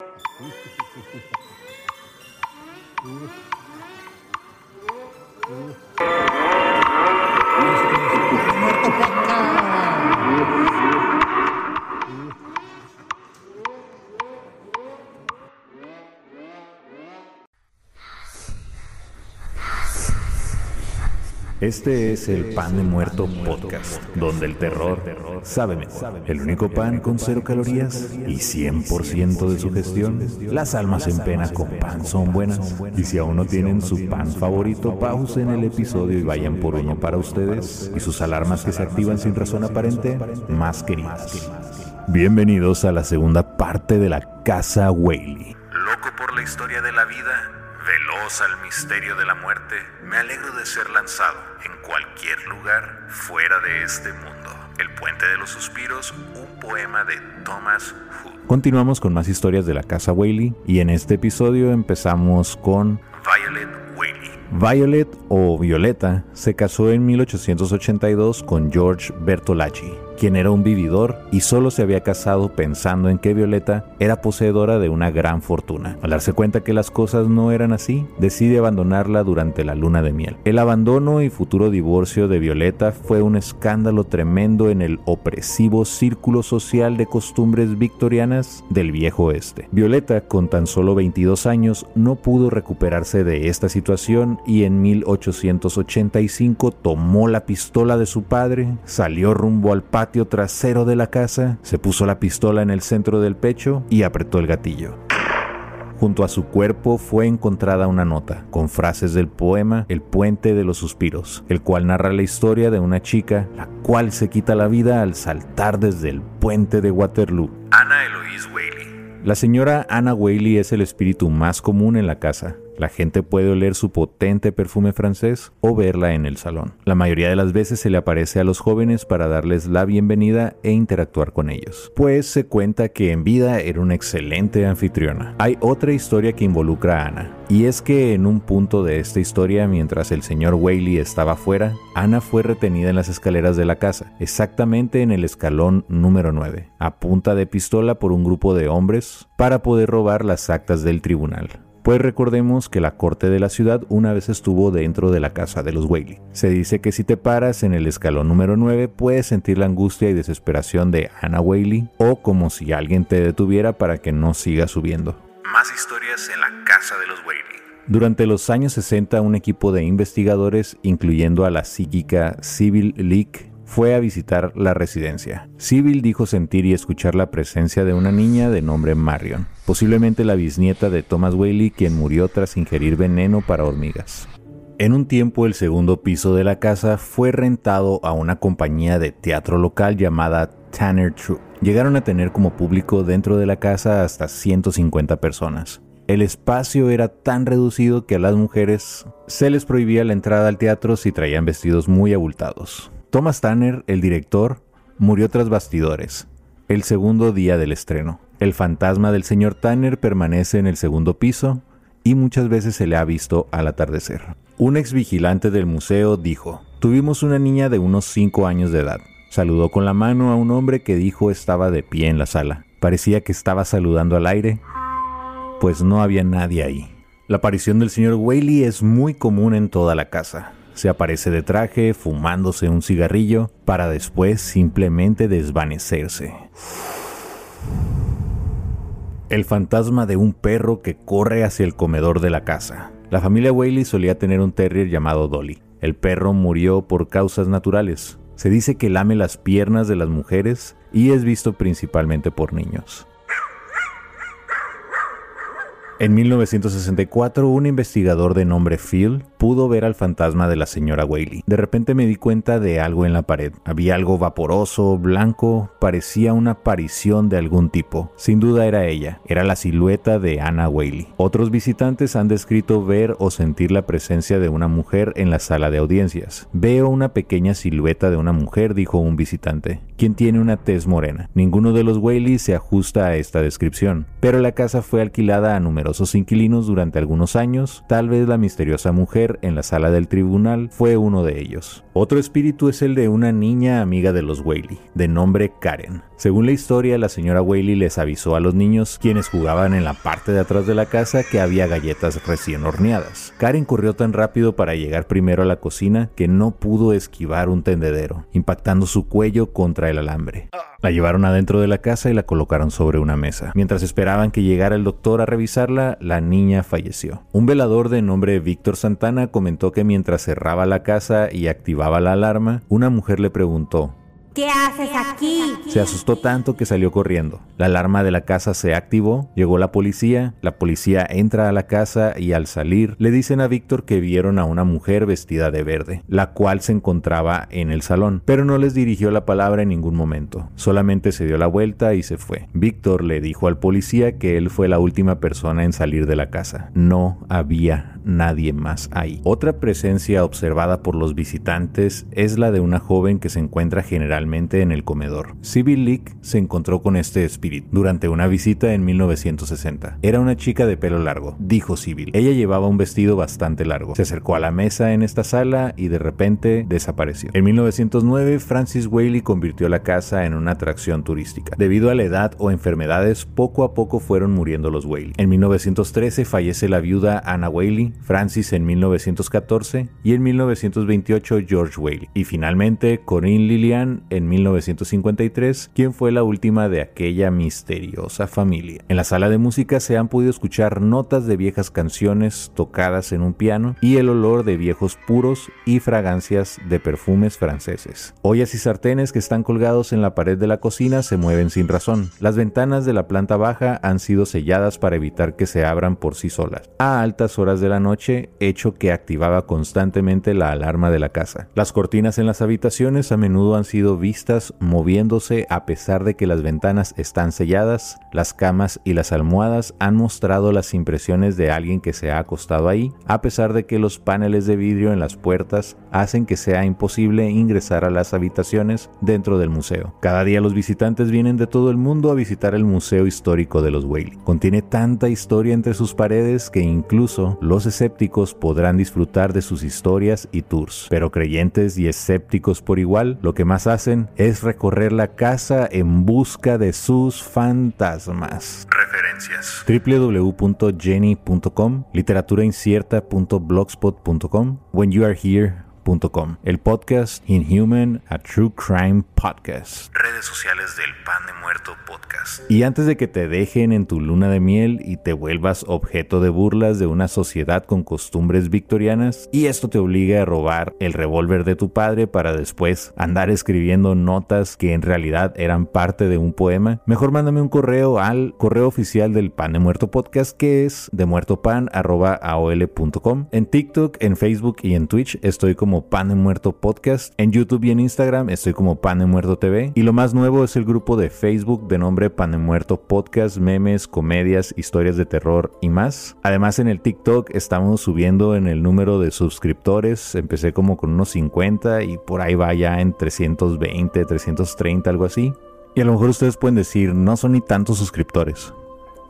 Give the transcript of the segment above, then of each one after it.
Uh. Uh. Uh. Este es el Pan de Muerto Podcast, donde el terror sabe mejor. El único pan con cero calorías y 100% de su gestión. Las almas en pena con pan son buenas. Y si aún no tienen su pan favorito, pausen el episodio y vayan por uno para ustedes y sus alarmas que se activan sin razón aparente, más queridas. Bienvenidos a la segunda parte de la Casa Whaley. Loco por la historia de la vida, veloz al misterio de la muerte, me alegro de ser lanzado en cualquier lugar fuera de este mundo. El puente de los suspiros, un poema de Thomas Hood. Continuamos con más historias de la Casa Whaley y en este episodio empezamos con Violet Whaley. Violet o Violeta se casó en 1882 con George Bertolacci, quien era un vividor y solo se había casado pensando en que Violeta era poseedora de una gran fortuna. Al darse cuenta que las cosas no eran así, decide abandonarla durante la luna de miel. El abandono y futuro divorcio de Violeta fue un escándalo tremendo en el opresivo círculo social de costumbres victorianas del viejo oeste. Violeta, con tan solo 22 años, no pudo recuperarse de esta situación y en 1885 tomó la pistola de su padre, salió rumbo al patio trasero de la casa, se puso la pistola en el centro del pecho y apretó el gatillo. Junto a su cuerpo fue encontrada una nota con frases del poema El puente de los suspiros, el cual narra la historia de una chica la cual se quita la vida al saltar desde el puente de Waterloo. Ana Eloise Whaley. La señora Anna Whaley es el espíritu más común en la casa. La gente puede oler su potente perfume francés o verla en el salón. La mayoría de las veces se le aparece a los jóvenes para darles la bienvenida e interactuar con ellos, pues se cuenta que en vida era una excelente anfitriona. Hay otra historia que involucra a Ana, y es que en un punto de esta historia, mientras el señor Whaley estaba fuera, Ana fue retenida en las escaleras de la casa, exactamente en el escalón número 9, a punta de pistola por un grupo de hombres para poder robar las actas del tribunal. Pues recordemos que la corte de la ciudad una vez estuvo dentro de la casa de los Whaley. Se dice que si te paras en el escalón número 9 puedes sentir la angustia y desesperación de Anna Whaley o como si alguien te detuviera para que no sigas subiendo. Más historias en la casa de los Whaley. Durante los años 60 un equipo de investigadores, incluyendo a la psíquica Sybil Leak, fue a visitar la residencia. Sybil dijo sentir y escuchar la presencia de una niña de nombre Marion, posiblemente la bisnieta de Thomas Whaley quien murió tras ingerir veneno para hormigas. En un tiempo el segundo piso de la casa fue rentado a una compañía de teatro local llamada Tanner Troupe. Llegaron a tener como público dentro de la casa hasta 150 personas. El espacio era tan reducido que a las mujeres se les prohibía la entrada al teatro si traían vestidos muy abultados. Thomas Tanner, el director, murió tras bastidores, el segundo día del estreno. El fantasma del señor Tanner permanece en el segundo piso y muchas veces se le ha visto al atardecer. Un ex vigilante del museo dijo, tuvimos una niña de unos 5 años de edad. Saludó con la mano a un hombre que dijo estaba de pie en la sala. Parecía que estaba saludando al aire, pues no había nadie ahí. La aparición del señor Whaley es muy común en toda la casa. Se aparece de traje, fumándose un cigarrillo, para después simplemente desvanecerse. El fantasma de un perro que corre hacia el comedor de la casa. La familia Whaley solía tener un terrier llamado Dolly. El perro murió por causas naturales. Se dice que lame las piernas de las mujeres y es visto principalmente por niños. En 1964, un investigador de nombre Phil pudo ver al fantasma de la señora Whaley. De repente me di cuenta de algo en la pared. Había algo vaporoso, blanco, parecía una aparición de algún tipo. Sin duda era ella, era la silueta de Anna Whaley. Otros visitantes han descrito ver o sentir la presencia de una mujer en la sala de audiencias. Veo una pequeña silueta de una mujer, dijo un visitante, quien tiene una tez morena. Ninguno de los Whaley se ajusta a esta descripción, pero la casa fue alquilada a numerosos inquilinos durante algunos años, tal vez la misteriosa mujer en la sala del tribunal fue uno de ellos. Otro espíritu es el de una niña amiga de los Whaley, de nombre Karen. Según la historia, la señora Whaley les avisó a los niños, quienes jugaban en la parte de atrás de la casa, que había galletas recién horneadas. Karen corrió tan rápido para llegar primero a la cocina que no pudo esquivar un tendedero, impactando su cuello contra el alambre. La llevaron adentro de la casa y la colocaron sobre una mesa. Mientras esperaban que llegara el doctor a revisarla, la niña falleció. Un velador de nombre Víctor Santana comentó que mientras cerraba la casa y activaba la alarma, una mujer le preguntó, ¿Qué haces aquí? Se asustó tanto que salió corriendo. La alarma de la casa se activó, llegó la policía, la policía entra a la casa y al salir le dicen a Víctor que vieron a una mujer vestida de verde, la cual se encontraba en el salón, pero no les dirigió la palabra en ningún momento, solamente se dio la vuelta y se fue. Víctor le dijo al policía que él fue la última persona en salir de la casa. No había nadie más ahí. Otra presencia observada por los visitantes es la de una joven que se encuentra generalmente en el comedor. Sybil Leak se encontró con este espíritu durante una visita en 1960. Era una chica de pelo largo, dijo Sybil. Ella llevaba un vestido bastante largo. Se acercó a la mesa en esta sala y de repente desapareció. En 1909, Francis Whaley convirtió la casa en una atracción turística. Debido a la edad o enfermedades, poco a poco fueron muriendo los Whaley. En 1913 fallece la viuda Anna Whaley, Francis en 1914 y en 1928 George Whaley. Y finalmente Corinne Lillian en 1953, quien fue la última de aquella misteriosa familia. En la sala de música se han podido escuchar notas de viejas canciones tocadas en un piano y el olor de viejos puros y fragancias de perfumes franceses. Ollas y sartenes que están colgados en la pared de la cocina se mueven sin razón. Las ventanas de la planta baja han sido selladas para evitar que se abran por sí solas. A altas horas de la noche, hecho que activaba constantemente la alarma de la casa. Las cortinas en las habitaciones a menudo han sido vistas moviéndose a pesar de que las ventanas están selladas, las camas y las almohadas han mostrado las impresiones de alguien que se ha acostado ahí, a pesar de que los paneles de vidrio en las puertas hacen que sea imposible ingresar a las habitaciones dentro del museo. Cada día los visitantes vienen de todo el mundo a visitar el Museo Histórico de los Whaley. Contiene tanta historia entre sus paredes que incluso los escépticos podrán disfrutar de sus historias y tours. Pero creyentes y escépticos por igual, lo que más hacen es recorrer la casa en busca de sus fantasmas. Referencias. www.jenny.com, literaturaincierta.blogspot.com, When You Are Here el podcast Inhuman, a True Crime Podcast. Redes sociales del Pan de Muerto Podcast. Y antes de que te dejen en tu luna de miel y te vuelvas objeto de burlas de una sociedad con costumbres victorianas, y esto te obliga a robar el revólver de tu padre para después andar escribiendo notas que en realidad eran parte de un poema, mejor mándame un correo al correo oficial del Pan de Muerto Podcast que es demuertopan.aol.com. En TikTok, en Facebook y en Twitch estoy como Pan de Muerto Podcast. En YouTube y en Instagram estoy como Pan Muerto TV. Y lo más nuevo es el grupo de Facebook de nombre Pan Muerto Podcast, memes, comedias, historias de terror y más. Además en el TikTok estamos subiendo en el número de suscriptores. Empecé como con unos 50 y por ahí va ya en 320, 330, algo así. Y a lo mejor ustedes pueden decir, no son ni tantos suscriptores.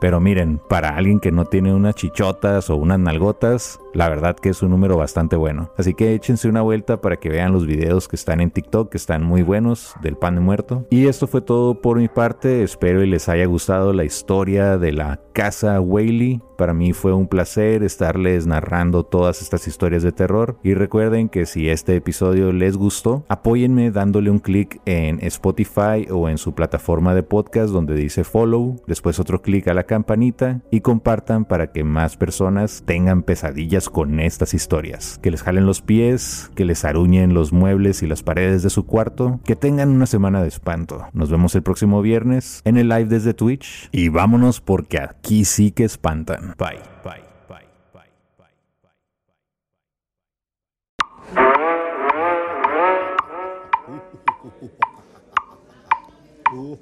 Pero miren, para alguien que no tiene unas chichotas o unas nalgotas, la verdad que es un número bastante bueno. Así que échense una vuelta para que vean los videos que están en TikTok, que están muy buenos, del pan de muerto. Y esto fue todo por mi parte. Espero y les haya gustado la historia de la casa Whaley. Para mí fue un placer estarles narrando todas estas historias de terror. Y recuerden que si este episodio les gustó, apóyenme dándole un clic en Spotify o en su plataforma de podcast donde dice follow, después otro clic a la campanita y compartan para que más personas tengan pesadillas con estas historias. Que les jalen los pies, que les aruñen los muebles y las paredes de su cuarto, que tengan una semana de espanto. Nos vemos el próximo viernes en el live desde Twitch y vámonos porque aquí sí que espantan. Bye, bye, bye.